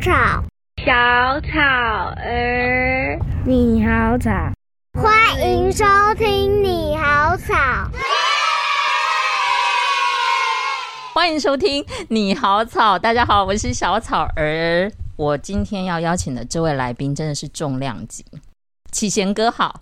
草，小草儿，你好草，欢迎收听你好草，欢迎收听你好草。大家好，我是小草儿。我今天要邀请的这位来宾真的是重量级，启贤哥好。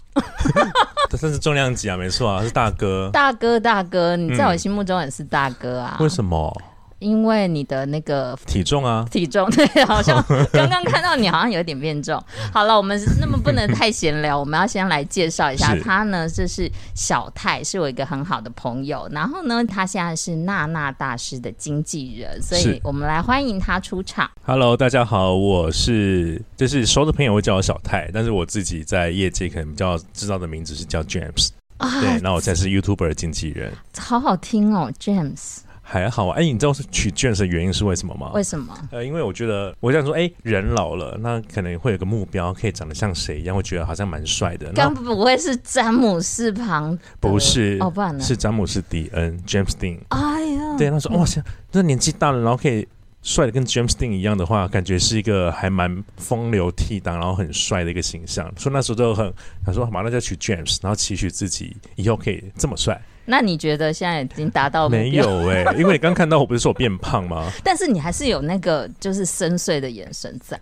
这算是重量级啊，没错啊，是大哥。大哥，大哥，你在我心目中也是大哥啊？为什么？因为你的那个体重啊，体重对，好像刚刚看到你好像有点变重。好了，我们那么不能太闲聊，我们要先来介绍一下他呢。这是小泰，是我一个很好的朋友。然后呢，他现在是娜娜大师的经纪人，所以我们来欢迎他出场。Hello，大家好，我是就是熟的朋友会叫我小泰，但是我自己在业界可能比较知道的名字是叫 James。啊，对，那我才是 YouTuber 的经纪人。好好听哦，James。还好啊，哎，你知道是取 James 的原因是为什么吗？为什么？呃，因为我觉得我想说，哎，人老了，那可能会有个目标，可以长得像谁一样，会觉得好像蛮帅的。刚不会是詹姆斯旁？不是，哦，不然呢？是詹姆斯迪恩，James Dean。哎呀，对，他说，哇塞，那年纪大了，然后可以帅的跟 James Dean 一样的话，感觉是一个还蛮风流倜傥，然后很帅的一个形象。所以那时候就很，他说，马上就取 James，然后期许自己以后可以这么帅。那你觉得现在已经达到没有哎、欸？因为你刚看到我不是说我变胖吗？但是你还是有那个就是深邃的眼神在，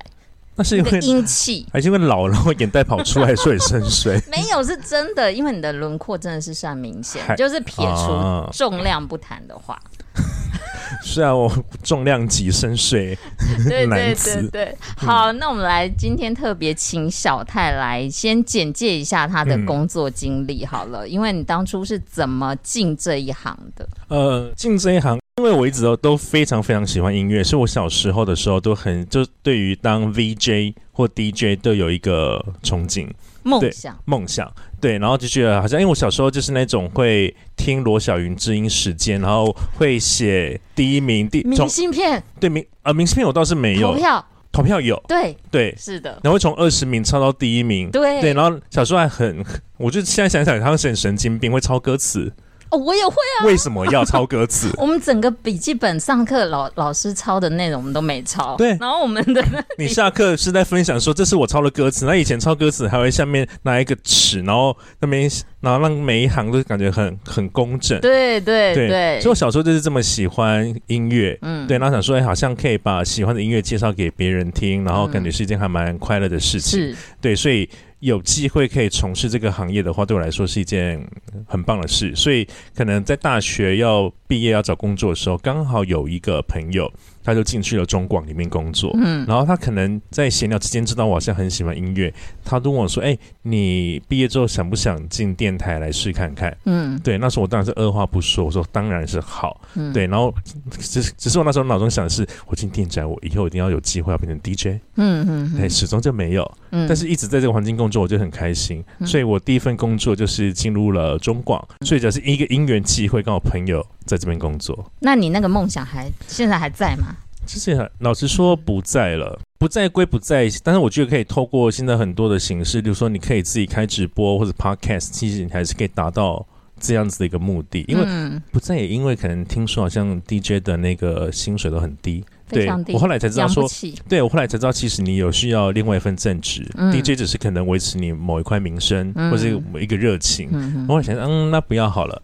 那是因为阴气，还是因为老了，然后眼袋跑出来，所以深邃？没有，是真的，因为你的轮廓真的是算明显，就是撇除重量不谈的话。是啊，我重量级深邃，对 对对对。好，那我们来今天特别请小泰来先简介一下他的工作经历好了，嗯、因为你当初是怎么进这一行的？呃，进这一行，因为我一直都都非常非常喜欢音乐，是我小时候的时候都很就对于当 VJ 或 DJ 都有一个憧憬。梦想，梦想，对，然后就觉得好像，因为我小时候就是那种会听罗小云知音时间，然后会写第一名第明信片，对明呃明信片我倒是没有，投票投票有，对对是的，然后会从二十名抄到第一名，对对，然后小时候还很，我就现在想想，他是很神经病，会抄歌词。哦，我也会啊！为什么要抄歌词？我们整个笔记本上课老老师抄的内容，我们都没抄。对，然后我们的 你下课是在分享说，这是我抄的歌词。那以前抄歌词还会下面拿一个尺，然后那边然后让每一行都感觉很很工整。对对对，对，所以我小时候就是这么喜欢音乐，嗯，对，然后想说，哎，好像可以把喜欢的音乐介绍给别人听，然后感觉是一件还蛮快乐的事情。是，对，所以。有机会可以从事这个行业的话，对我来说是一件很棒的事。所以，可能在大学要毕业要找工作的时候，刚好有一个朋友。他就进去了中广里面工作，嗯，然后他可能在闲聊之间知道我好像很喜欢音乐，他都问我说：“哎、欸，你毕业之后想不想进电台来试看看？”嗯，对，那时候我当然是二话不说，我说当然是好，嗯，对，然后只只是我那时候脑中想的是，我进电台，我以后一定要有机会要变成 DJ，嗯嗯，哎，始终就没有，嗯，但是一直在这个环境工作，我就很开心，所以我第一份工作就是进入了中广，所以只是一个因缘机会，跟我朋友在这边工作。那你那个梦想还现在还在吗？其实老实说不在了，不在归不在，但是我觉得可以透过现在很多的形式，比如说你可以自己开直播或者 podcast，其实你还是可以达到这样子的一个目的。因为不在也因为可能听说好像 DJ 的那个薪水都很低。对，我后来才知道说，对我后来才知道，其实你有需要另外一份正职，嗯，DJ 只是可能维持你某一块名声，嗯，或者某一个热情。嗯，我想，嗯，那不要好了。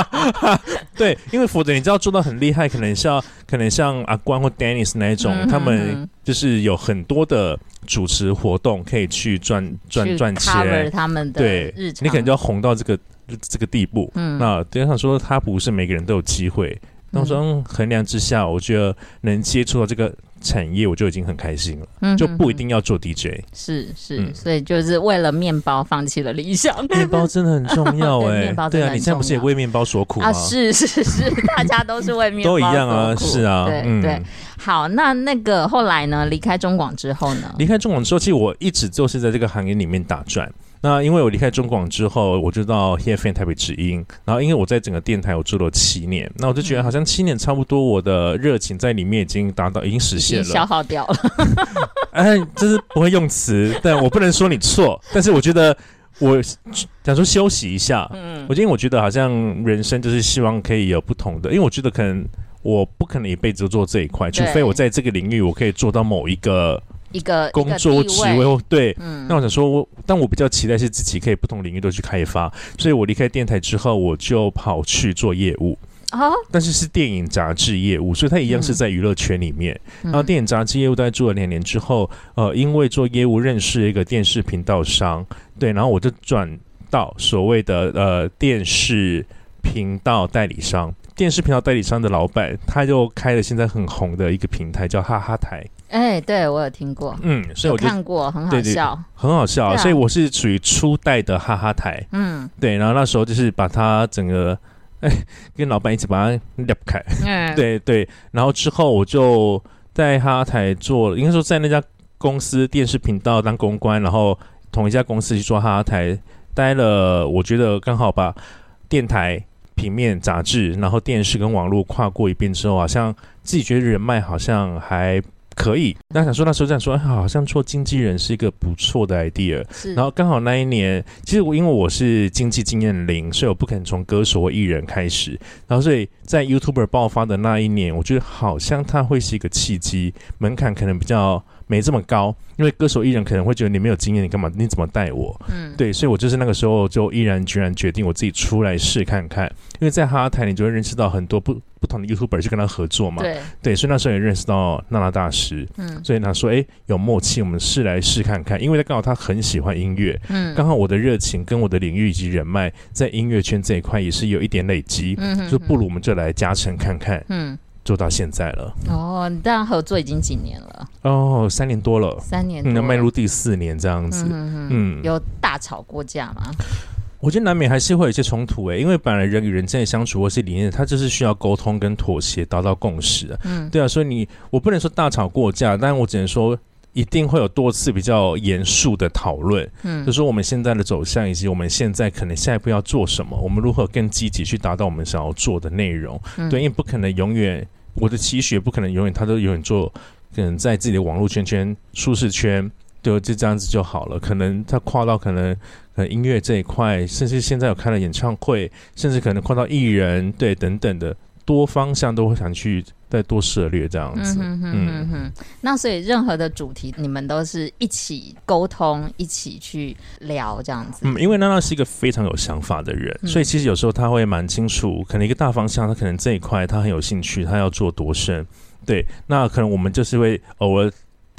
对，因为否则你知道做到很厉害，可能像可能像阿关或 Dennis 那一种，嗯，他们就是有很多的主持活动可以去赚赚赚钱，他们的对，你可能就要红到这个这个地步。嗯，那就像说，他不是每个人都有机会。那我说衡量之下，我觉得能接触到这个产业，我就已经很开心了。嗯，就不一定要做 DJ。是是、嗯，所以就是为了面包放弃了理想。面包真的很重要哎、欸，对啊，你现在不是也为面包所苦吗？啊，是是是，大家都是为面包 都一样啊，是啊，对、嗯、对。好，那那个后来呢？离开中广之后呢？离开中广之后，其实我一直就是在这个行业里面打转。那因为我离开中广之后，我就到 h e f m 台北之音，然后因为我在整个电台我做了七年，那我就觉得好像七年差不多，我的热情在里面已经达到，已经实现了，消耗掉了。哎，这是不会用词，但我不能说你错，但是我觉得我想说休息一下。嗯，我因为我觉得好像人生就是希望可以有不同的，因为我觉得可能。我不可能一辈子都做这一块，除非我在这个领域我可以做到某一个一个工作职位。对，嗯，那我想说我，但我比较期待是自己可以不同领域都去开发，所以我离开电台之后，我就跑去做业务。哦，但是是电影杂志业务，所以它一样是在娱乐圈里面。嗯、然后电影杂志业务大概做了两年之后，呃，因为做业务认识一个电视频道商，对，然后我就转到所谓的呃电视频道代理商。电视频道代理商的老板，他就开了现在很红的一个平台，叫哈哈台。哎、欸，对我有听过，嗯，所以我就看过，很好笑，对对很好笑。啊、所以我是属于初代的哈哈台，嗯，对。然后那时候就是把它整个。哎，跟老板一起把它裂开。嗯，对对。然后之后我就在哈哈台做，应该说在那家公司电视频道当公关，然后同一家公司去做哈哈台，待了。我觉得刚好把电台、平面、杂志，然后电视跟网络跨过一遍之后，好像自己觉得人脉好像还。可以，那想说那时候这样说，好像做经纪人是一个不错的 idea。是，然后刚好那一年，其实我因为我是经纪经验零，所以我不肯从歌手或艺人开始。然后所以在 YouTuber 爆发的那一年，我觉得好像它会是一个契机，门槛可能比较没这么高。因为歌手艺人可能会觉得你没有经验，你干嘛？你怎么带我？嗯，对，所以我就是那个时候就毅然决然决定我自己出来试看看。因为在哈哈台，你就会认识到很多不不同的 YouTuber 去跟他合作嘛。对，对，所以那时候也认识到娜娜大师。嗯，所以他说：“哎，有默契，我们试来试看看。”因为他刚好他很喜欢音乐，嗯，刚好我的热情跟我的领域以及人脉在音乐圈这一块也是有一点累积，嗯哼哼，就不如我们就来加成看看，嗯。做到现在了哦，你当然合作已经几年了？哦，三年多了，三年多，能迈入第四年这样子。嗯，有大吵过架吗？我觉得难免还是会有一些冲突诶，因为本来人与人之间相处或是理念，它就是需要沟通跟妥协，达到共识的。嗯，对啊，所以你我不能说大吵过架，但我只能说。一定会有多次比较严肃的讨论，嗯，就是说我们现在的走向，以及我们现在可能下一步要做什么，我们如何更积极去达到我们想要做的内容，嗯，对，因为不可能永远，我的期许不可能永远他都永远做，可能在自己的网络圈圈舒适圈，对，就这样子就好了。可能他跨到可能可能音乐这一块，甚至现在有开了演唱会，甚至可能跨到艺人，对，等等的。多方向都会想去再多涉猎这样子，嗯哼哼哼。那所以任何的主题，你们都是一起沟通，一起去聊这样子。嗯，因为娜娜是一个非常有想法的人，嗯、所以其实有时候他会蛮清楚，可能一个大方向，他可能这一块他很有兴趣，他要做多深。对，那可能我们就是会偶尔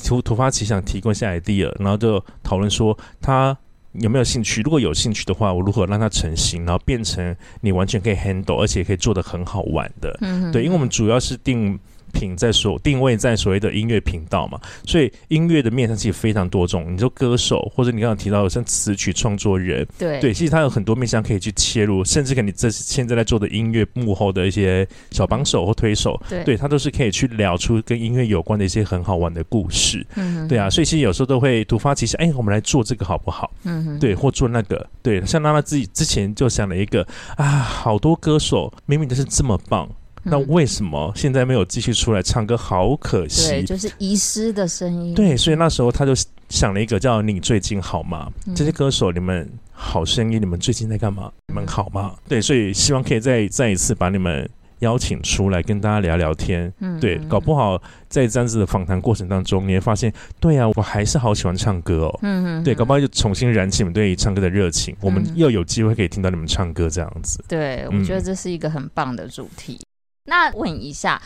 突突发奇想，提供一些 idea，然后就讨论说他。有没有兴趣？如果有兴趣的话，我如何让它成型，然后变成你完全可以 handle，而且可以做的很好玩的？嗯，对，因为我们主要是定。品在所定位在所谓的音乐频道嘛，所以音乐的面向其实非常多种。你说歌手，或者你刚刚提到的像词曲创作人，对对，其实他有很多面向可以去切入，甚至跟你这现在在做的音乐幕后的一些小帮手或推手，对，对他都是可以去聊出跟音乐有关的一些很好玩的故事。嗯，对啊，所以其实有时候都会突发奇想，哎，我们来做这个好不好？嗯哼，对，或做那个，对，像娜娜自己之前就想了一个啊，好多歌手明明都是这么棒。那为什么现在没有继续出来唱歌？好可惜，对，就是遗失的声音。对，所以那时候他就想了一个叫“你最近好吗？”这些歌手，你们好声音，你们最近在干嘛？你们好吗？对，所以希望可以再再一次把你们邀请出来跟大家聊聊天。嗯，对，搞不好在这样子的访谈过程当中，你会发现，对啊，我还是好喜欢唱歌哦。嗯嗯，对，搞不好就重新燃起你们对唱歌的热情。我们又有机会可以听到你们唱歌这样子。对，我觉得这是一个很棒的主题。那问一下，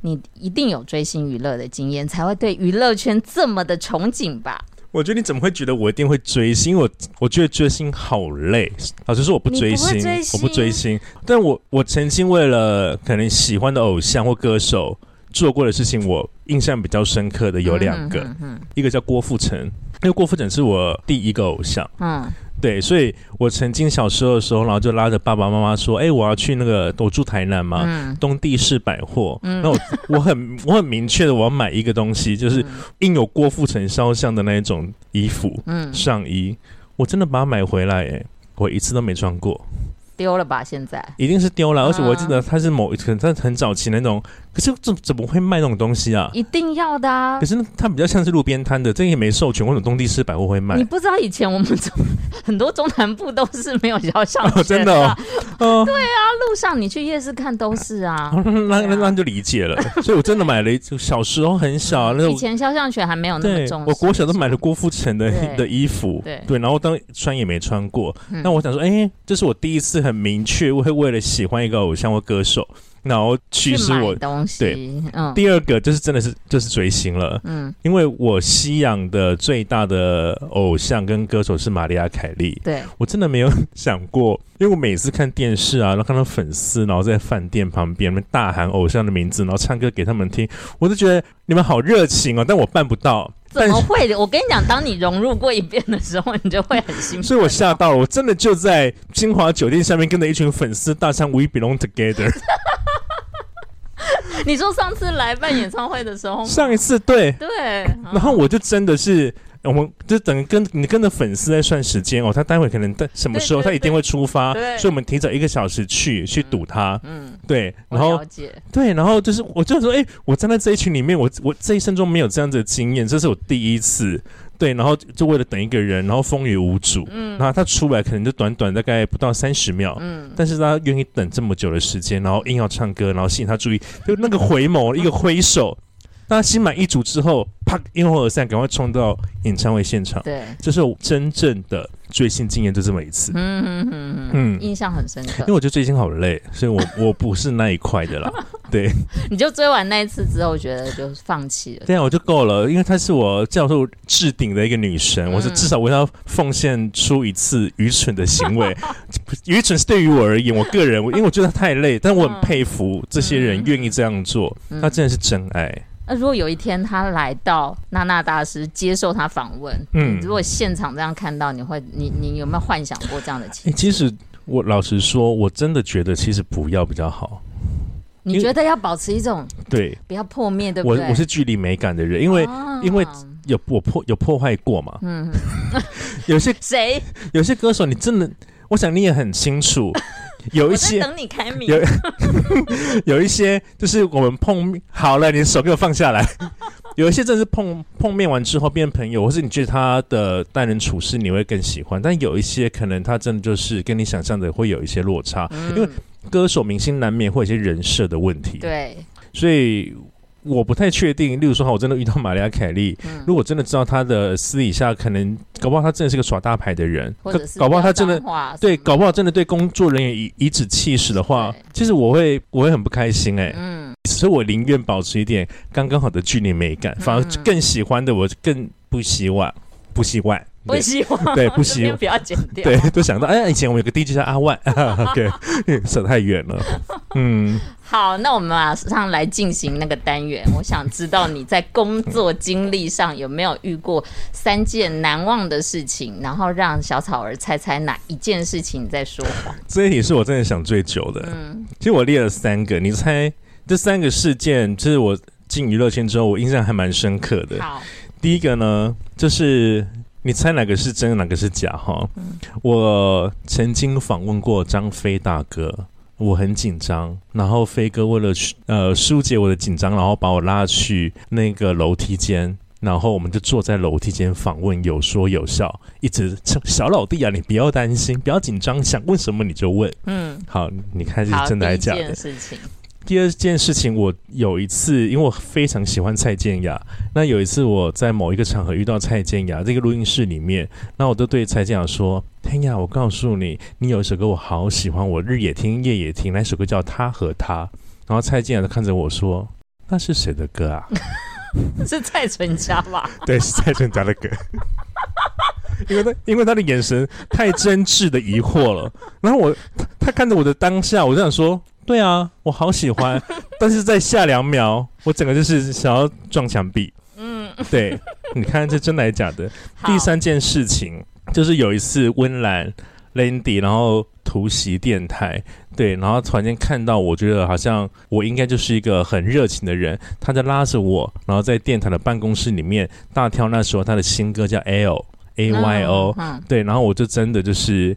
你一定有追星娱乐的经验，才会对娱乐圈这么的憧憬吧？我觉得你怎么会觉得我一定会追星？我我觉得追星好累。老实说，我不追星，不追星，我不追星。但我我曾经为了可能喜欢的偶像或歌手做过的事情，我印象比较深刻的有两个，嗯嗯，一个叫郭富城，因为郭富城是我第一个偶像，嗯。对，所以我曾经小时候的时候，然后就拉着爸爸妈妈说：“哎，我要去那个，我住台南嘛，嗯、东地市百货。嗯、那我我很我很明确的，我要买一个东西，就是印有郭富城肖像的那一种衣服，嗯、上衣。我真的把它买回来，哎，我一次都没穿过。”丢了吧？现在一定是丢了，而且我记得它是某可能在很早期那种，可是怎怎么会卖那种东西啊？一定要的啊！可是它比较像是路边摊的，这也没授权，为什么东帝士百货会卖？你不知道以前我们中 很多中南部都是没有肖像权的，真的 哦？对啊，路上你去夜市看都是啊，那那那就理解了。所以我真的买了一，小时候很小，那以前肖像权还没有那么重。我国小都买了郭富城的的衣服，对对，然后当穿也没穿过。那我想说，哎，这是我第一次很明确会为了喜欢一个偶像或歌手。然后驱使我东西对，嗯，第二个就是真的是就是追星了，嗯，因为我吸氧的最大的偶像跟歌手是玛利亚凯莉，对，我真的没有想过，因为我每次看电视啊，然后看到粉丝，然后在饭店旁边，他们大喊偶像的名字，然后唱歌给他们听，我都觉得你们好热情哦，但我办不到。怎么会的？我跟你讲，当你融入过一遍的时候，你就会很兴奋。所以我吓到了，我真的就在金华酒店下面跟着一群粉丝大唱 We Belong Together。你说上次来办演唱会的时候，上一次对。对，然后我就真的是，我们就等跟你跟着粉丝在算时间哦，他待会可能在什么时候他一定会出发，所以我们提早一个小时去去堵他，嗯，对，然后对，然后就是我就说，哎，我站在这一群里面，我我这一生中没有这样子的经验，这是我第一次。对，然后就为了等一个人，然后风雨无阻，嗯，然后他出来可能就短短大概不到三十秒，嗯，但是他愿意等这么久的时间，然后硬要唱歌，然后吸引他注意，就那个回眸，一个挥手。当他心满意足之后，啪，一哄而散，赶快冲到演唱会现场。对，这是我真正的追星经验，就这么一次。嗯嗯嗯嗯，印象很深刻。因为我觉得追星好累，所以我 我不是那一块的啦。对，你就追完那一次之后，我觉得就放弃了。对啊，我就够了，因为她是我教授置顶的一个女神，嗯、我是至少我要奉献出一次愚蠢的行为。愚蠢是对于我而言，我个人，因为我觉得太累，但我很佩服这些人愿意这样做，他、嗯、真的是真爱。那如果有一天他来到娜娜大师接受他访问，嗯，如果现场这样看到，你会，你你有没有幻想过这样的情况？其实我老实说，我真的觉得其实不要比较好。你觉得要保持一种对，不要破灭，对不对？我我是距离美感的人，因为、哦、因为有我破有破坏过嘛，嗯，有些 谁有些歌手，你真的，我想你也很清楚。有一些等你开明，有 有一些就是我们碰面好了，你的手给我放下来。有一些真的是碰碰面完之后变朋友，或是你觉得他的待人处事你会更喜欢，但有一些可能他真的就是跟你想象的会有一些落差，嗯、因为歌手明星难免会有一些人设的问题。对，所以。我不太确定，例如说，哈，我真的遇到玛利亚凯莉，嗯、如果真的知道她的私底下，可能搞不好她真的是个耍大牌的人，或者是搞不好她真的对，搞不好真的对工作人员颐颐指气使的话，其实我会我会很不开心哎、欸，嗯，所以我宁愿保持一点刚刚好的距离美感，反而更喜欢的我更不希望不希望。不希望对，不希望 不要剪掉。对，都想到哎，以前我们有个 DJ 叫阿万，OK，扯太远了。嗯，好，那我们马上来进行那个单元。我想知道你在工作经历上有没有遇过三件难忘的事情，然后让小草儿猜猜哪一件事情你在说谎。这一题是我真的想最久的。嗯，其实我列了三个，你猜这三个事件，就是我进娱乐圈之后，我印象还蛮深刻的。好，第一个呢，就是。你猜哪个是真，哪个是假？哈，嗯、我曾经访问过张飞大哥，我很紧张，然后飞哥为了呃疏解我的紧张，然后把我拉去那个楼梯间，然后我们就坐在楼梯间访问，有说有笑，一直小老弟啊，你不要担心，不要紧张，想问什么你就问。嗯，好，你看是真的还是假的？第二件事情，我有一次，因为我非常喜欢蔡健雅，那有一次我在某一个场合遇到蔡健雅，这个录音室里面，那我都对蔡健雅说：“天呀，我告诉你，你有一首歌我好喜欢，我日也听，夜也听，那首歌叫《他和他》。”然后蔡健雅就看着我说：“那是谁的歌啊？” 是蔡淳佳吧？对，是蔡淳佳的歌。因为他因为他的眼神太真挚的疑惑了，然后我他，他看着我的当下，我就想说。对啊，我好喜欢，但是在下两秒，我整个就是想要撞墙壁。嗯，对，你看这真的还是假的？第三件事情就是有一次温岚 Landy 然后突袭电台，对，然后突然间看到，我觉得好像我应该就是一个很热情的人，他在拉着我，然后在电台的办公室里面大跳那时候他的新歌叫 L A Y O，嗯，对，然后我就真的就是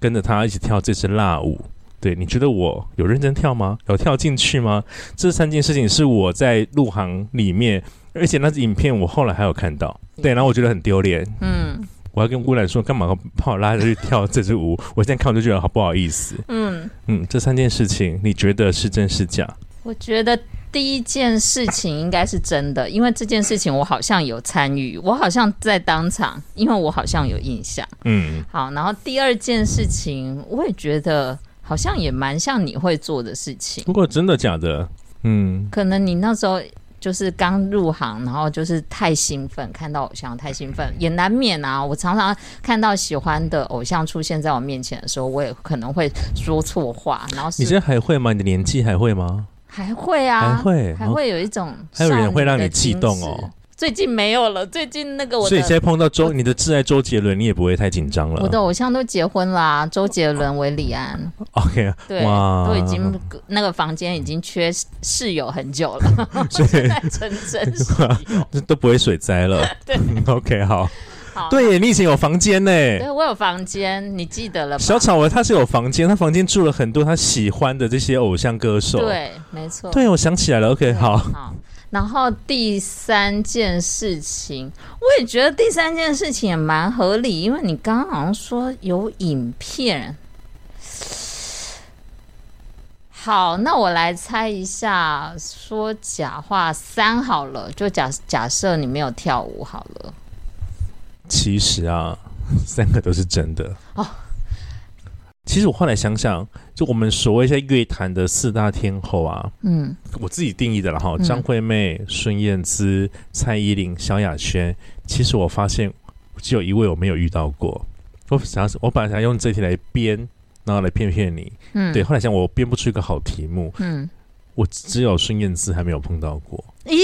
跟着他一起跳这支辣舞。对，你觉得我有认真跳吗？有跳进去吗？这三件事情是我在入行里面，而且那支影片我后来还有看到。对，然后我觉得很丢脸。嗯，我要跟乌兰说，干嘛把我拉着去跳这支舞？我现在看我就觉得好不好意思。嗯嗯，这三件事情你觉得是真是假？我觉得第一件事情应该是真的，因为这件事情我好像有参与，我好像在当场，因为我好像有印象。嗯，好，然后第二件事情我也觉得好像也蛮像你会做的事情。不过真的假的？嗯，可能你那时候。就是刚入行，然后就是太兴奋，看到偶像太兴奋，也难免啊。我常常看到喜欢的偶像出现在我面前的时候，我也可能会说错话。然后你现在还会吗？你的年纪还会吗？还会啊，还会，还会有一种，还有人会让你激动哦。最近没有了，最近那个我，所以现在碰到周你的挚爱周杰伦，你也不会太紧张了。我的偶像都结婚啦，周杰伦、韦礼安，OK，对，都已经那个房间已经缺室友很久了，所以现 在真真 都不会水灾了。对，OK，好，好，对，你以前有房间呢？对，我有房间，你记得了吗？小草儿他是有房间，他房间住了很多他喜欢的这些偶像歌手。对，没错。对，我想起来了，OK，好。好然后第三件事情，我也觉得第三件事情也蛮合理，因为你刚刚好像说有影片。好，那我来猜一下，说假话三好了，就假假设你没有跳舞好了。其实啊，三个都是真的哦。其实我后来想想，就我们所谓在乐坛的四大天后啊，嗯，我自己定义的了哈，张惠妹、孙燕姿、蔡依林、萧亚轩。其实我发现只有一位我没有遇到过。我想，我本来想用这题来编，然后来骗骗你。嗯，对。后来想，我编不出一个好题目。嗯，我只有孙燕姿还没有碰到过。咦？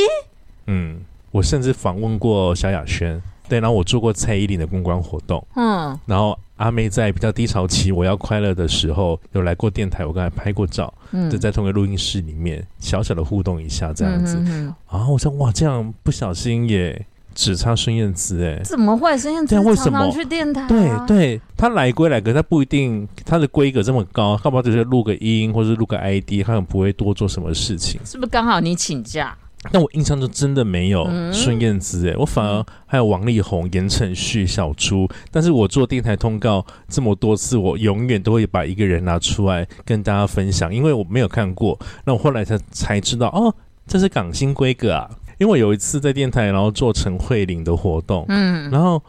嗯，我甚至访问过萧亚轩。对，然后我做过蔡依林的公关活动。嗯，然后。阿妹在比较低潮期，我要快乐的时候，有来过电台，我刚才拍过照，嗯，就在同一个录音室里面小小的互动一下，这样子。嗯、哼哼啊，我说哇，这样不小心也只差孙燕姿哎，怎么会？孙燕姿常常去电台、啊？对对，她来归来，可她不一定她的规格这么高，要不要只是录个音或者录个 ID，她可能不会多做什么事情。是不是刚好你请假？但我印象中真的没有孙燕姿哎，我反而还有王力宏、言承旭、小猪。但是我做电台通告这么多次，我永远都会把一个人拿出来跟大家分享，因为我没有看过。那我后来才才知道，哦，这是港星规格啊。因为我有一次在电台，然后做陈慧琳的活动，嗯，然后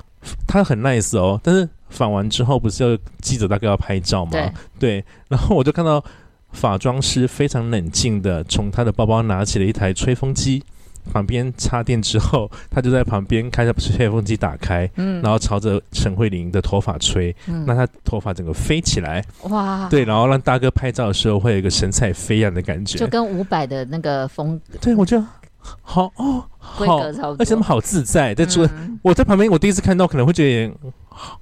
他很 nice 哦，但是访完之后不是要记者大概要拍照吗？对，对，然后我就看到。发妆师非常冷静的从他的包包拿起了一台吹风机，旁边插电之后，他就在旁边开着吹风机打开，嗯，然后朝着陈慧琳的头发吹，嗯，那他头发整个飞起来，哇，对，然后让大哥拍照的时候会有一个神采飞扬的感觉，就跟伍佰的那个风，对我觉得好哦，好，而且他们好自在，在做，嗯，我在旁边，我第一次看到可能会觉得。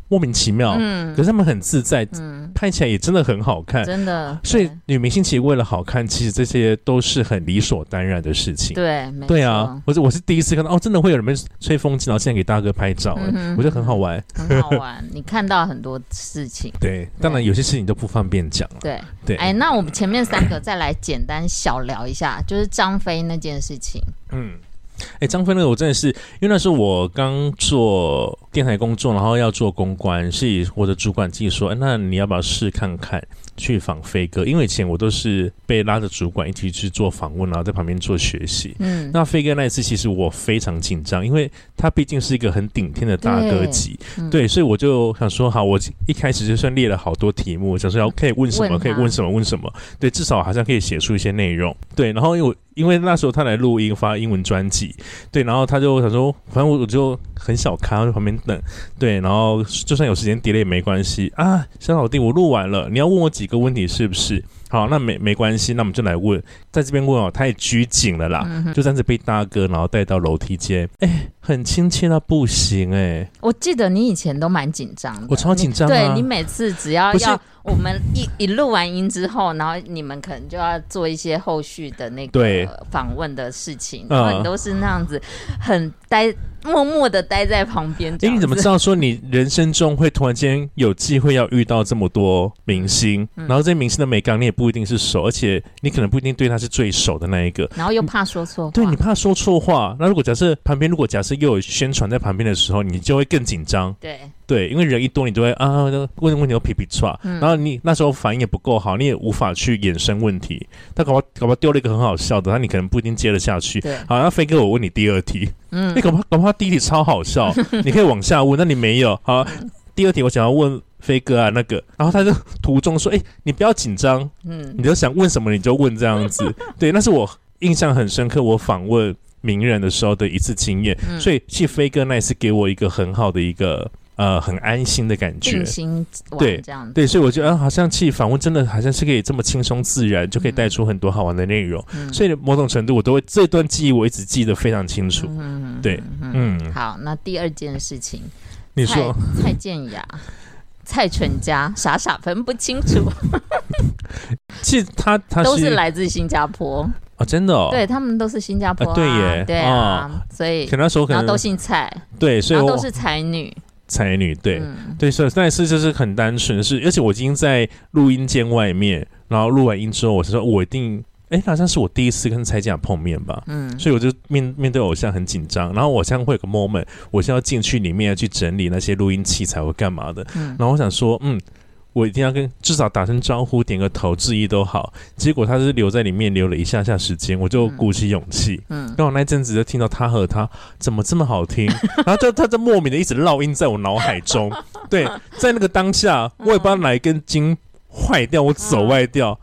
莫名其妙，嗯，可是他们很自在，嗯，拍起来也真的很好看，真的。所以女明星其实为了好看，其实这些都是很理所当然的事情。对，对啊，我是我是第一次看到，哦，真的会有人吹风机，然后现在给大哥拍照，嗯，我觉得很好玩，很好玩。你看到很多事情，对，当然有些事情都不方便讲。对对，哎，那我们前面三个再来简单小聊一下，就是张飞那件事情，嗯。哎，张飞那个我真的是，因为那时候我刚做电台工作，然后要做公关，是我的主管自己说，哎，那你要不要试看看？去访飞哥，因为以前我都是被拉着主管一起去做访问，然后在旁边做学习。嗯，那飞哥那一次，其实我非常紧张，因为他毕竟是一个很顶天的大哥级，对，嗯、对，所以我就想说，好，我一开始就算列了好多题目，想说要可以问什么，可以问什么，问什么，对，至少好像可以写出一些内容，对。然后因为我因为那时候他来录音发英文专辑，对，然后他就想说，反正我我就很小咖在旁边等，对，然后就算有时间 delay 也没关系啊，小老弟，我录完了，你要问我几？几个问题是不是好？那没没关系，那我们就来问，在这边问哦，太拘谨了啦，嗯、就这样子被大哥然后带到楼梯间，哎、欸，很亲切到不行哎、欸。我记得你以前都蛮紧张的，我超紧张、啊，对你每次只要要。我们一一录完音之后，然后你们可能就要做一些后续的那个访问的事情，对然后你都是那样子很呆，默默的待在旁边。哎，你怎么知道说你人生中会突然间有机会要遇到这么多明星？嗯、然后这些明星的美感你也不一定是熟，而且你可能不一定对他是最熟的那一个。然后又怕说错，对，你怕说错话。那如果假设旁边如果假设又有宣传在旁边的时候，你就会更紧张。对。对，因为人一多，你就会啊问问题都皮皮剉，然后你那时候反应也不够好，你也无法去衍生问题。他搞不好搞不好丢了一个很好笑的，那你可能不一定接得下去。对，好，那飞哥，我问你第二题，嗯，你搞不好搞不好第一题超好笑，你可以往下问，那你没有。好，第二题我想要问飞哥啊，那个，然后他就途中说，哎，你不要紧张，嗯，你就想问什么你就问这样子。对，那是我印象很深刻，我访问名人的时候的一次经验，所以其实飞哥那一次给我一个很好的一个。呃，很安心的感觉，对，这样对，所以我觉得，啊、好像去访问真的好像是可以这么轻松自然，就可以带出很多好玩的内容。嗯、所以某种程度，我都会这段记忆我一直记得非常清楚。嗯、对，嗯，好，那第二件事情，你说。蔡健雅、蔡淳佳傻傻分不清楚。其实他他是都是来自新加坡。啊，真的，哦，对他们都是新加坡，对耶，对啊，哦、所以可能那时候可能都姓蔡，对，所以都是才女。才女对、嗯、对，所以但是就是很单纯是，而且我已经在录音间外面，然后录完音之后，我是说我一定，哎，好像是我第一次跟蔡健雅碰面吧，嗯，所以我就面面对偶像很紧张，然后我现在会有个 moment，我现在要进去里面要去整理那些录音器材或干嘛的，嗯，然后我想说，嗯。我一定要跟至少打声招呼，点个头，致意都好。结果他是留在里面留了一下下时间，我就鼓起勇气。嗯，刚好那阵子就听到他和他怎么这么好听，然后就他就莫名的一直烙印在我脑海中。对，在那个当下，我也不知道哪一根筋坏掉，我走歪掉。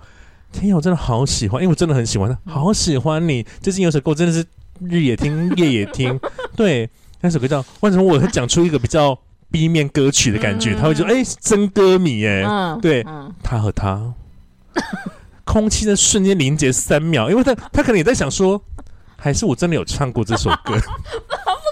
天呀，我真的好喜欢，因为我真的很喜欢他，好喜欢你。最近有首歌真的是日也听，夜也听。对，那首歌叫为什么我会讲出一个比较。B 面歌曲的感觉，嗯、他会说：“哎、欸，真歌迷哎、欸，嗯、对、嗯、他和他，空气的瞬间凝结三秒，因为他他可能也在想说，还是我真的有唱过这首歌？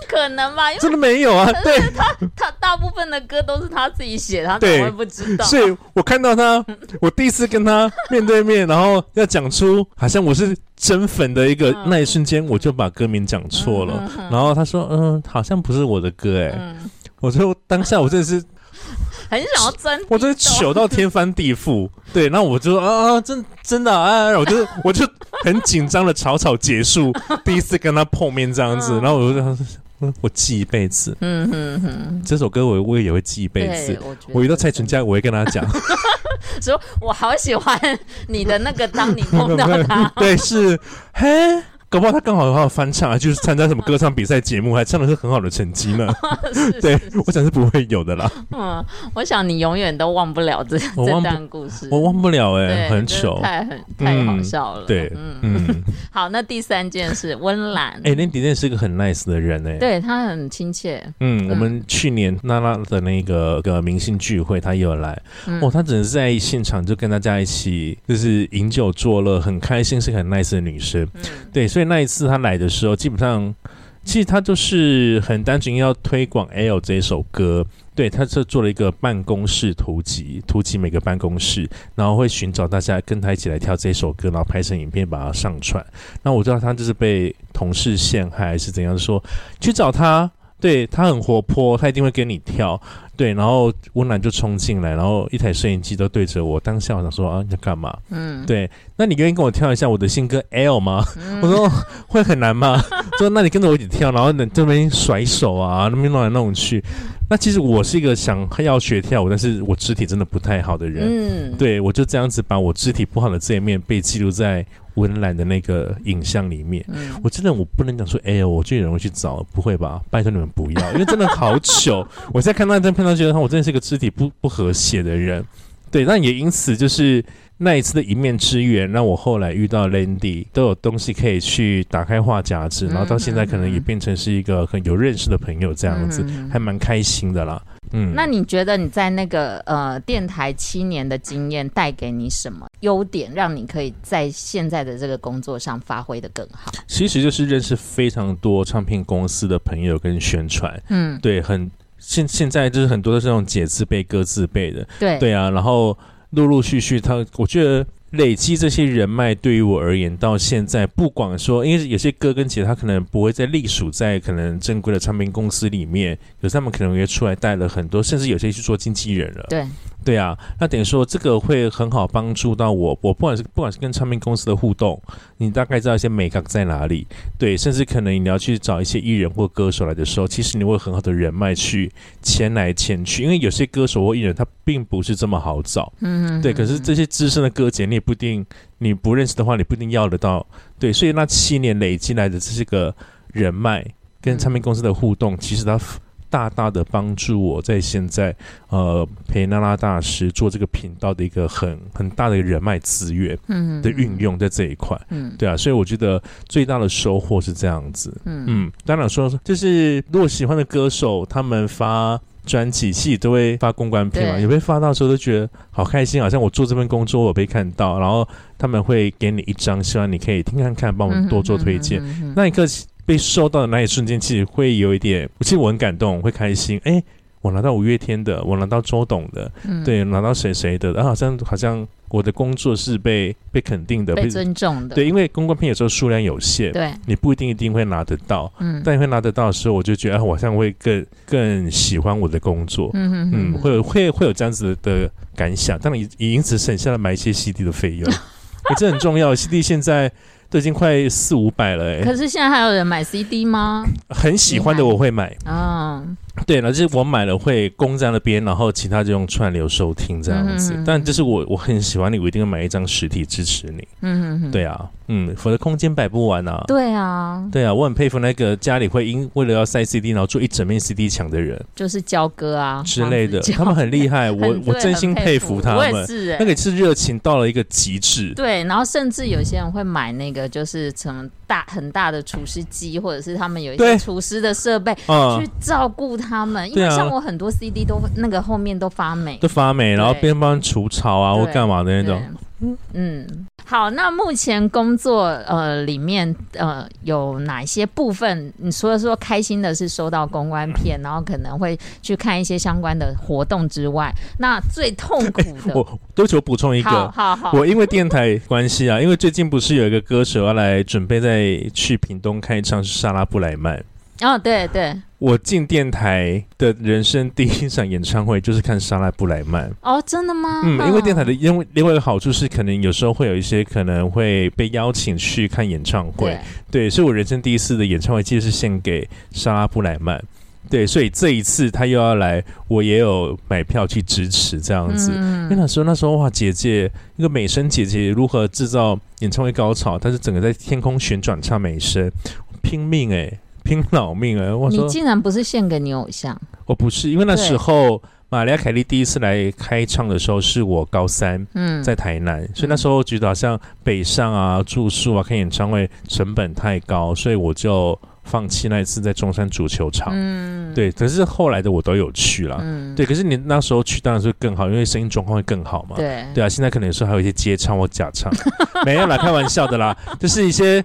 不可能吧？真的没有啊？对，他他大部分的歌都是他自己写，他怎么会不知道？所以我看到他，我第一次跟他面对面，然后要讲出好像我是真粉的一个、嗯、那一瞬间，我就把歌名讲错了，嗯嗯、然后他说：嗯，好像不是我的歌哎、欸。嗯”我就当下我真的是 很想要争，我真的糗到天翻地覆。对，然后我就啊啊，真真的啊，我就我就很紧张的草草结束第一次跟他碰面这样子，然后我就我记一辈子。嗯哼哼，这首歌我我也会记一辈子。我遇到蔡淳佳，我会跟他讲，说我好喜欢你的那个，当你碰到他，对，是嘿。搞不好他刚好好好翻唱啊，就是参加什么歌唱比赛节目，还唱的是很好的成绩呢。对，我想是不会有的啦。嗯，我想你永远都忘不了这 这段故事。我忘不了哎，很糗，太很太好笑了。对，嗯嗯。好，那第三件事，温岚。哎，那迪丽是个很 nice 的人哎，对他很亲切。嗯，我们去年娜娜的那个个明星聚会，他也有来。哦，他只是在现场就跟大家一起，就是饮酒作乐，很开心，是很 nice 的女生。对。所以那一次他来的时候，基本上其实他就是很单纯要推广《L》这首歌。对，他是做了一个办公室图集，图集每个办公室，然后会寻找大家跟他一起来跳这首歌，然后拍成影片把它上传。那我知道他就是被同事陷害还是怎样，说去找他，对，他很活泼，他一定会跟你跳。对，然后温岚就冲进来，然后一台摄影机都对着我。当下我想说啊，你在干嘛？嗯，对，那你愿意跟我跳一下我的新歌《L》吗？嗯、我说会很难吗？说那你跟着我一起跳，然后呢这边甩手啊，那边弄来弄去。那其实我是一个想要学跳舞，但是我肢体真的不太好的人。嗯，对，我就这样子把我肢体不好的这一面被记录在温岚的那个影像里面。嗯，我真的我不能讲说，哎呦，我就有人会去找，不会吧？拜托你们不要，因为真的好糗。我现在看到这张片。段觉得我真的是一个肢体不不和谐的人，对，那也因此就是那一次的一面之缘，让我后来遇到 Landy 都有东西可以去打开话匣子，然后到现在可能也变成是一个很有认识的朋友这样子，还蛮开心的啦。嗯，那你觉得你在那个呃电台七年的经验带给你什么优点，让你可以在现在的这个工作上发挥的更好？其实就是认识非常多唱片公司的朋友跟宣传，嗯，对，很。现现在就是很多都是那种解字辈、歌字辈的，对对啊，然后陆陆续续他，我觉得累积这些人脉，对于我而言，到现在不管说，因为有些哥跟姐，他可能不会再隶属在可能正规的唱片公司里面，可是他们可能也出来带了很多，甚至有些去做经纪人了。对对啊，那等于说这个会很好帮助到我。我不管是不管是跟唱片公司的互动，你大概知道一些美感在哪里，对，甚至可能你要去找一些艺人或歌手来的时候，其实你会有很好的人脉去牵来牵去。因为有些歌手或艺人他并不是这么好找，嗯，对。可是这些资深的歌姐，你也不一定你不认识的话，你不一定要得到。对，所以那七年累积来的这些个人脉跟唱片公司的互动，其实它。大大的帮助我在现在呃陪娜拉大师做这个频道的一个很很大的人脉资源的运用在这一块，嗯，对啊，所以我觉得最大的收获是这样子，嗯。嗯，当然说就是如果喜欢的歌手他们发专辑，其实都会发公关片嘛，也会发到时候都觉得好开心，好像我做这份工作我被看到，然后他们会给你一张，希望你可以听看看，帮我们多做推荐，那一刻。被收到的那一瞬间，其实会有一点，其实我很感动，会开心。哎，我拿到五月天的，我拿到周董的，嗯、对，拿到谁谁的，然后好像好像我的工作是被被肯定的，被尊重的。对，因为公关片有时候数量有限，对，你不一定一定会拿得到。嗯，但你会拿得到的时候，我就觉得我好像会更更喜欢我的工作。嗯哼哼嗯，会有会会有这样子的感想。当然，也因此省下了买一些 CD 的费用，这很重要。CD 现在。都已经快四五百了哎、欸，可是现在还有人买 CD 吗？很喜欢的我会买啊。对了，就是我买了会供在那边，然后其他就用串流收听这样子。但就是我我很喜欢你，我一定会买一张实体支持你。嗯哼哼对啊，嗯，否则空间摆不完啊。对啊，对啊，我很佩服那个家里会因为了要塞 CD，然后做一整面 CD 墙的人，就是焦哥啊之类的，他们很厉害，我我真心佩服他们。是、欸，那个是热情到了一个极致。对，然后甚至有些人会买那个，就是成大很大的厨师机，或者是他们有一些厨师的设备去照顾他们，因为像。我很多 CD 都那个后面都发霉，都发霉，然后边帮除草啊或干嘛的那种。嗯，好，那目前工作呃里面呃有哪些部分？你除了说开心的是收到公关片，然后可能会去看一些相关的活动之外，那最痛苦的，欸、我都求补充一个，好好好，我因为电台关系啊，因为最近不是有一个歌手要来准备在去屏东开唱，是莎拉布莱曼。哦，对对，我进电台的人生第一场演唱会就是看莎拉布莱曼。哦，真的吗？嗯，因为电台的因为另外一个好处是，可能有时候会有一些可能会被邀请去看演唱会。对，对，所以我人生第一次的演唱会其实是献给莎拉布莱曼。对，所以这一次他又要来，我也有买票去支持这样子。嗯，因为那时候那时候哇，姐姐一个美声姐姐如何制造演唱会高潮？她是整个在天空旋转唱美声，拼命哎、欸。拼老命啊！我说你竟然不是献给你偶像？我不是，因为那时候玛丽亚凯莉第一次来开唱的时候是我高三，嗯，在台南，所以那时候觉得好像北上啊、住宿啊、看演唱会成本太高，所以我就放弃那一次在中山足球场。嗯，对。可是后来的我都有去了，嗯，对。可是你那时候去当然是更好，因为声音状况会更好嘛。对，对啊。现在可能有时候还有一些接唱或假唱，没有啦，开玩笑的啦，就是一些。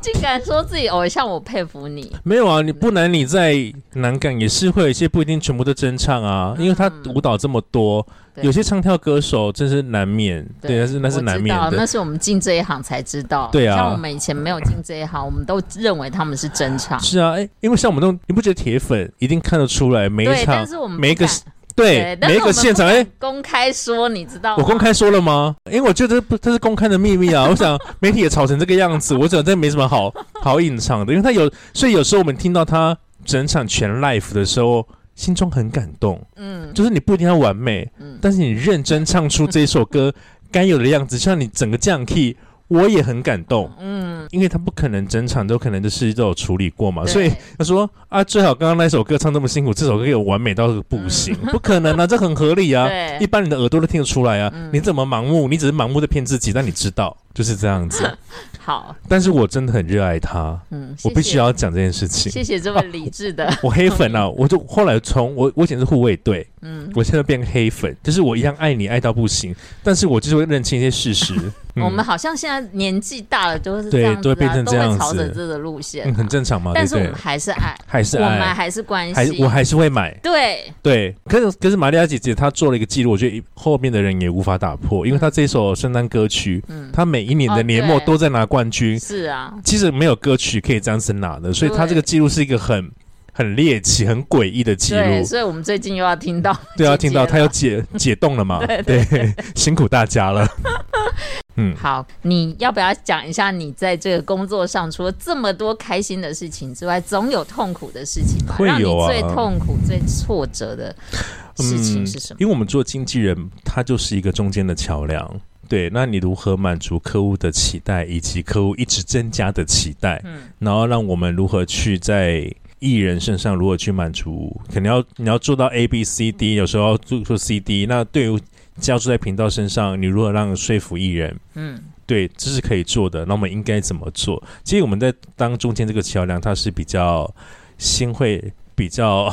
竟敢说自己偶像，我佩服你。没有啊，你不难，你在南港也是会有一些不一定全部都真唱啊，因为他舞蹈这么多，有些唱跳歌手真是难免。对，那是那是难免的。那是我们进这一行才知道。对啊，像我们以前没有进这一行，我们都认为他们是真唱。是啊，哎，因为像我们这种，你不觉得铁粉一定看得出来每一场，每一个。对，每一个现场哎，公开说，你知道吗？我公开说了吗？因为我觉得不，这是公开的秘密啊！我想媒体也吵成这个样子，我想这没什么好好隐藏的，因为他有，所以有时候我们听到他整场全 live 的时候，心中很感动。嗯，就是你不一定要完美，嗯，但是你认真唱出这首歌 该有的样子，像你整个降 key。我也很感动，嗯，因为他不可能整场都可能就是都有处理过嘛，所以他说啊，最好刚刚那首歌唱这么辛苦，这首歌有完美到不行，不可能啊，这很合理啊，一般人的耳朵都听得出来啊，你怎么盲目？你只是盲目的骗自己，但你知道就是这样子。好，但是我真的很热爱他，嗯，我必须要讲这件事情。谢谢这么理智的，我黑粉啊，我就后来从我我以前是护卫队，嗯，我现在变黑粉，就是我一样爱你爱到不行，但是我就是会认清一些事实。我们好像现在年纪大了，都是这样子，都会变成这样子，朝着这个路线，嗯很正常嘛。但是我们还是爱，还是爱，我们还是关系，我还是会买。对。对，可是可是玛利亚姐姐她做了一个记录，我觉得后面的人也无法打破，因为她这首圣诞歌曲，嗯。她每一年的年末都在拿冠军。是啊，其实没有歌曲可以这样子拿的，所以他这个记录是一个很很猎奇、很诡异的记录。对，所以我们最近又要听到，对，要听到他要解 解冻了嘛？对，对，对，辛苦大家了。嗯，好，你要不要讲一下你在这个工作上，除了这么多开心的事情之外，总有痛苦的事情吧？会有啊，最痛苦、最挫折的事情是什么？嗯，因为我们做经纪人，他就是一个中间的桥梁。对，那你如何满足客户的期待，以及客户一直增加的期待？嗯，然后让我们如何去在艺人身上如何去满足？可能要你要做到 A B C D，有时候要做做 C D。那对于加注在频道身上，你如何让说服艺人？嗯，对，这是可以做的。那我们应该怎么做？其实我们在当中间这个桥梁，它是比较心会比较。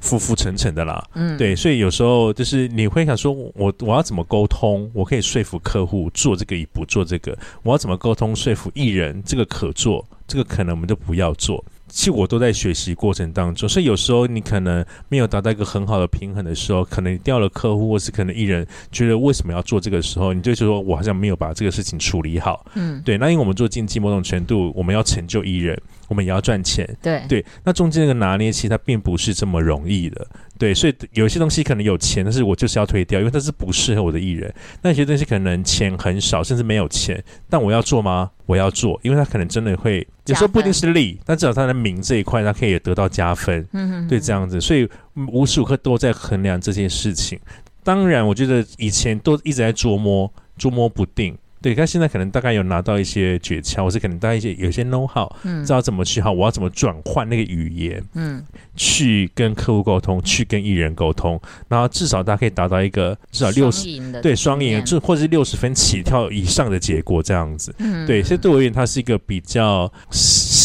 浮浮沉沉的啦，嗯，对，所以有时候就是你会想说我，我我要怎么沟通？我可以说服客户做这个，与不做这个，我要怎么沟通说服艺人？这个可做，这个可能我们就不要做。其实我都在学习过程当中，所以有时候你可能没有达到一个很好的平衡的时候，可能你掉了客户，或是可能艺人觉得为什么要做这个时候，你就说我好像没有把这个事情处理好，嗯，对。那因为我们做经济某种程度，我们要成就艺人。我们也要赚钱，对对，那中间那个拿捏，其实它并不是这么容易的，对，所以有些东西可能有钱，但是我就是要推掉，因为它是不适合我的艺人。那有些东西可能钱很少，甚至没有钱，但我要做吗？我要做，因为他可能真的会，有时候不一定是利，但至少他的名这一块，他可以得到加分，嗯哼，对，这样子，所以无时无刻都在衡量这件事情。当然，我觉得以前都一直在琢磨，琢磨不定。对，他现在可能大概有拿到一些诀窍，或是可能大概一些有些 know how，嗯，知道怎么去好，我要怎么转换那个语言，嗯，去跟客户沟通，去跟艺人沟通，然后至少大家可以达到一个至少六十对双赢，就或者是六十分起跳以上的结果这样子，嗯，对，所以对我而言，它是一个比较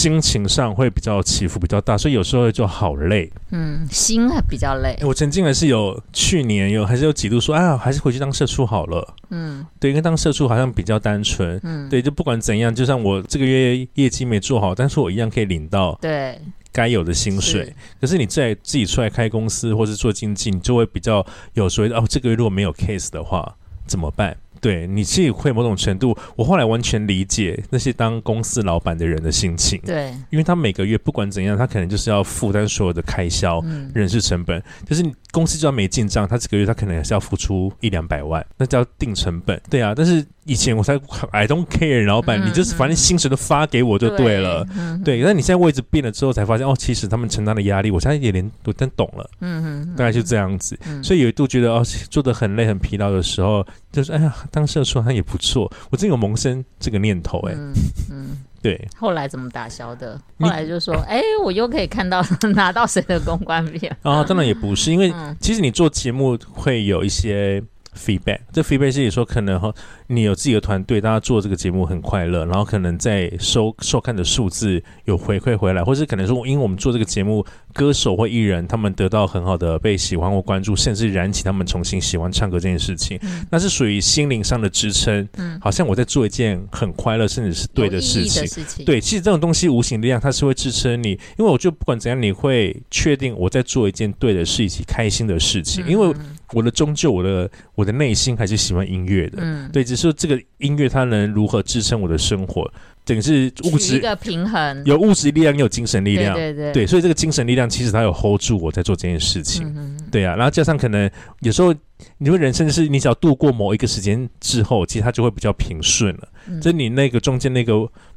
心情上会比较起伏比较大，所以有时候就好累，嗯，心还比较累。我曾经还是有去年有还是有几度说，啊，还是回去当社畜好了，嗯，对，因为当社畜好像比。较单纯，嗯，对，就不管怎样，就算我这个月业绩没做好，但是我一样可以领到对该有的薪水。是可是你在自己出来开公司或是做经济，你就会比较有所谓的哦，这个月如果没有 case 的话怎么办？对，你自己会某种程度，我后来完全理解那些当公司老板的人的心情。对，因为他每个月不管怎样，他可能就是要负担所有的开销、嗯、人事成本。就是公司就算没进账，他这个月他可能还是要付出一两百万，那叫定成本。对啊，但是以前我才 I don't care，老板，嗯、你就是反正薪水都发给我就对了。对，但你现在位置变了之后，才发现哦，其实他们承担的压力，我现在也连我真懂了。嗯嗯，大概就这样子。嗯、所以有一度觉得哦，做的很累很疲劳的时候，就是哎呀。当社畜他也不错，我真有萌生这个念头哎、欸，嗯嗯，对。后来怎么打消的？后来就说，哎、欸，我又可以看到 拿到谁的公关片啊？当然也不是，因为其实你做节目会有一些 feedback，这 feedback 是你说可能哈。你有自己的团队，大家做这个节目很快乐，然后可能在收收看的数字有回馈回来，或是可能说，因为我们做这个节目，歌手或艺人他们得到很好的被喜欢或关注，甚至燃起他们重新喜欢唱歌这件事情，嗯、那是属于心灵上的支撑。嗯，好像我在做一件很快乐甚至是对的事情。事情对，其实这种东西无形力量它是会支撑你，因为我就不管怎样，你会确定我在做一件对的事，以及开心的事情，嗯、因为我的终究我的我的内心还是喜欢音乐的。嗯，对。说这个音乐它能如何支撑我的生活？等于是物质一个平衡，有物质力量，也有精神力量。对对对，对，所以这个精神力量其实它有 hold 住我在做这件事情。嗯、对啊，然后加上可能有时候，你说人生是你只要度过某一个时间之后，其实它就会比较平顺了。嗯、就你那个中间那个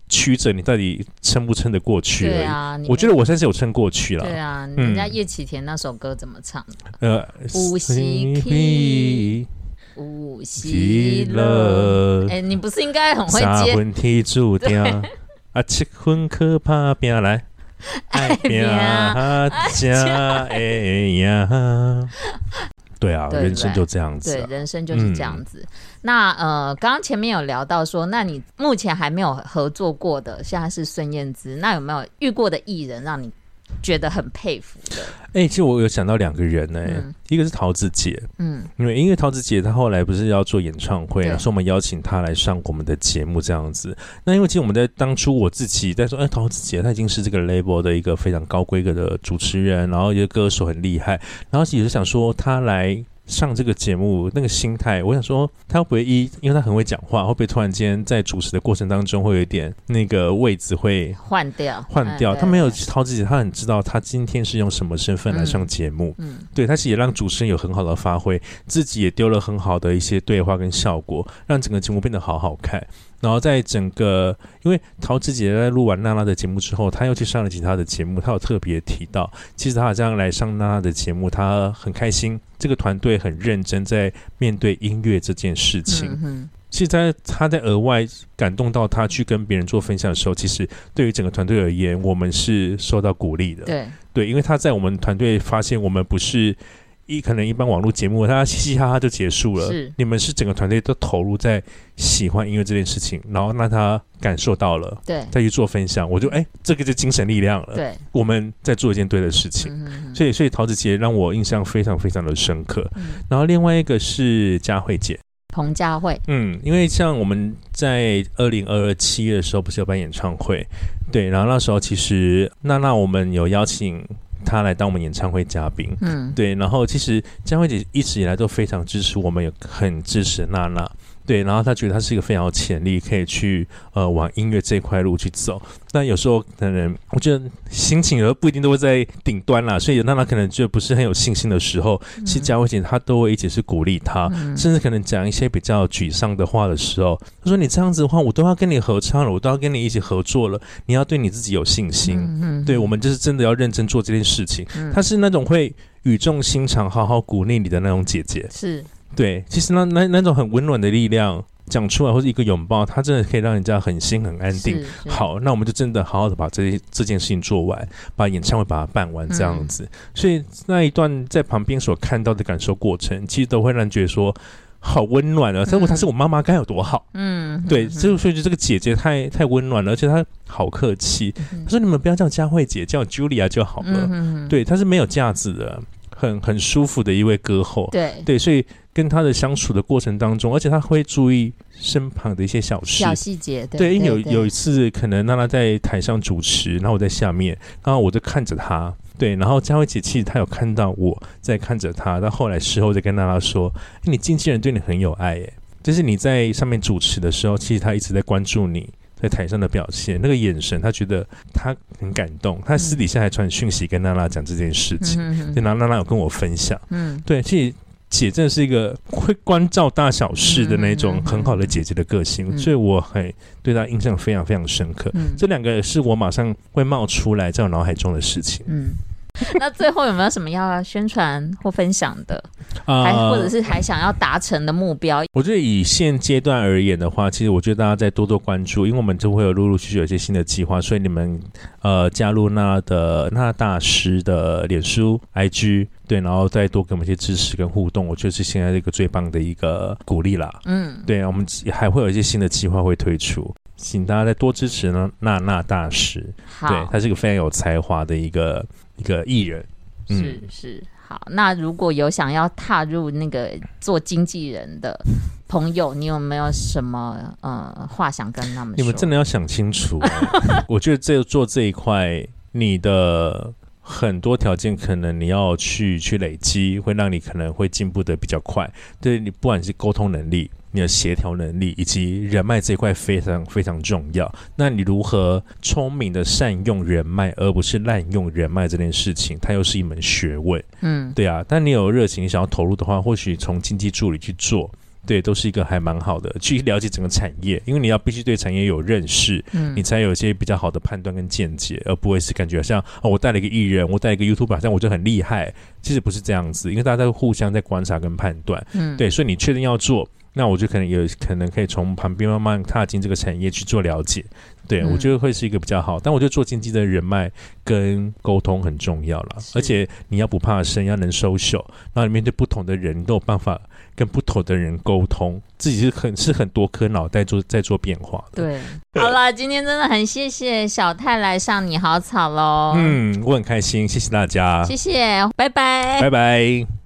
曲折，你到底撑不撑得过去？对啊，我觉得我算是有撑过去了。对啊，人家叶启田那首歌怎么唱的？呃，呼吸。呼吸了，哎，你不是应该很会接？三分天注定，啊，七分可怕拼来，爱拼才会赢。对啊，人生就这样子。对，人生就是这样子。那呃，刚刚前面有聊到说，那你目前还没有合作过的，现在是孙燕姿，那有没有遇过的艺人让你觉得很佩服的？哎、欸，其实我有想到两个人呢、欸，嗯、一个是桃子姐，嗯，因为因为桃子姐她后来不是要做演唱会，对说我们邀请她来上我们的节目这样子。那因为其实我们在当初我自己在说，哎、欸，陶子姐她已经是这个 label 的一个非常高规格的主持人，然后一个歌手很厉害，然后也是想说她来上这个节目那个心态，我想说他会不会一，因为他很会讲话，会不会突然间在主持的过程当中会有一点那个位置会换掉？换掉？他没有掏自己，他很知道他今天是用什么身份来上节目。嗯，对，他其实也让主持人有很好的发挥，自己也丢了很好的一些对话跟效果，让整个节目变得好好看。然后在整个，因为陶子姐在录完娜娜的节目之后，她又去上了其他的节目，她有特别提到，其实她好像来上娜娜的节目，她很开心，这个团队很认真在面对音乐这件事情。嗯。其实在她在额外感动到她去跟别人做分享的时候，其实对于整个团队而言，我们是受到鼓励的。对对，因为她在我们团队发现我们不是。一可能一般网络节目，他嘻嘻哈哈就结束了。是，你们是整个团队都投入在喜欢音乐这件事情，然后让他感受到了，对，再去做分享，我就哎、欸，这个就精神力量了。对，我们在做一件对的事情。嗯、哼哼所以，所以桃子姐让我印象非常非常的深刻。嗯、然后另外一个是佳慧姐，彭佳慧。嗯，因为像我们在二零二二七月的时候，不是有办演唱会？对，然后那时候其实娜娜我们有邀请。他来当我们演唱会嘉宾，嗯，对，然后其实佳慧姐一直以来都非常支持我们，也很支持娜娜。对，然后他觉得他是一个非常有潜力，可以去呃往音乐这块路去走。但有时候可能我觉得心情有时候不一定都会在顶端啦，所以娜娜可能就不是很有信心的时候，嗯、其实佳慧姐她都会一直是鼓励他，嗯、甚至可能讲一些比较沮丧的话的时候，她说：“你这样子的话，我都要跟你合唱了，我都要跟你一起合作了，你要对你自己有信心。嗯”嗯，对，我们就是真的要认真做这件事情。她、嗯、是那种会语重心长、好好鼓励你的那种姐姐。是。对，其实那那那种很温暖的力量讲出来，或者一个拥抱，它真的可以让人家很心很安定。好，那我们就真的好好的把这这件事情做完，把演唱会把它办完，这样子。嗯、所以那一段在旁边所看到的感受过程，其实都会让人觉得说好温暖啊！如果她是我妈妈，该有多好？嗯，对，所以所以就这个姐姐太太温暖了，而且她好客气。她说：“你们不要叫佳慧姐，叫 Julia 就好了。嗯”对，她是没有架子的，很很舒服的一位歌后。对对，所以。跟他的相处的过程当中，而且他会注意身旁的一些小事、小细节。对，对，因为有有一次，可能娜娜在台上主持，然后我在下面，然后我就看着他。对，然后佳慧姐其实她有看到我在看着她，到后来事后再跟娜娜说：“你经纪人对你很有爱，耶，就是你在上面主持的时候，其实他一直在关注你在台上的表现，那个眼神，他觉得他很感动。他私底下还传讯息跟娜娜讲这件事情，嗯、对，然后娜娜有跟我分享。嗯，对，其实。姐真的是一个会关照大小事的那种很好的姐姐的个性，嗯、所以我很对她印象非常非常深刻。嗯、这两个是我马上会冒出来在我脑海中的事情。嗯。那最后有没有什么要宣传或分享的，还或者是还想要达成的目标？我觉得以现阶段而言的话，其实我觉得大家再多多关注，因为我们就会有陆陆续续有一些新的计划，所以你们呃加入那的那大师的脸书 IG 对，然后再多给我们一些支持跟互动，我觉得是现在这个最棒的一个鼓励啦。嗯，对，我们还会有一些新的计划会推出，请大家再多支持呢。娜娜大师，对，他是一个非常有才华的一个。一个艺人，嗯、是是好。那如果有想要踏入那个做经纪人的朋友，你有没有什么呃话想跟他们说？你们真的要想清楚。我觉得这做这一块，你的很多条件可能你要去去累积，会让你可能会进步的比较快。对你，不管是沟通能力。你的协调能力以及人脉这一块非常非常重要。那你如何聪明的善用人脉，而不是滥用人脉这件事情，它又是一门学问。嗯，对啊。但你有热情想要投入的话，或许从经济助理去做，对，都是一个还蛮好的。去了解整个产业，因为你要必须对产业有认识，嗯，你才有一些比较好的判断跟见解，而不会是感觉像哦，我带了一个艺人，我带一个 YouTuber，好像我就很厉害。其实不是这样子，因为大家都互相在观察跟判断。嗯，对，所以你确定要做。那我就可能有可能可以从旁边慢慢踏进这个产业去做了解，对，我觉得会是一个比较好。但我觉得做经济的人脉跟沟通很重要了，而且你要不怕生，要能 social，那里面对不同的人都有办法跟不同的人沟通，自己是很是很多颗脑袋做在做变化的。对，好了，今天真的很谢谢小泰来上你好草喽。嗯，我很开心，谢谢大家，谢谢，拜拜，拜拜。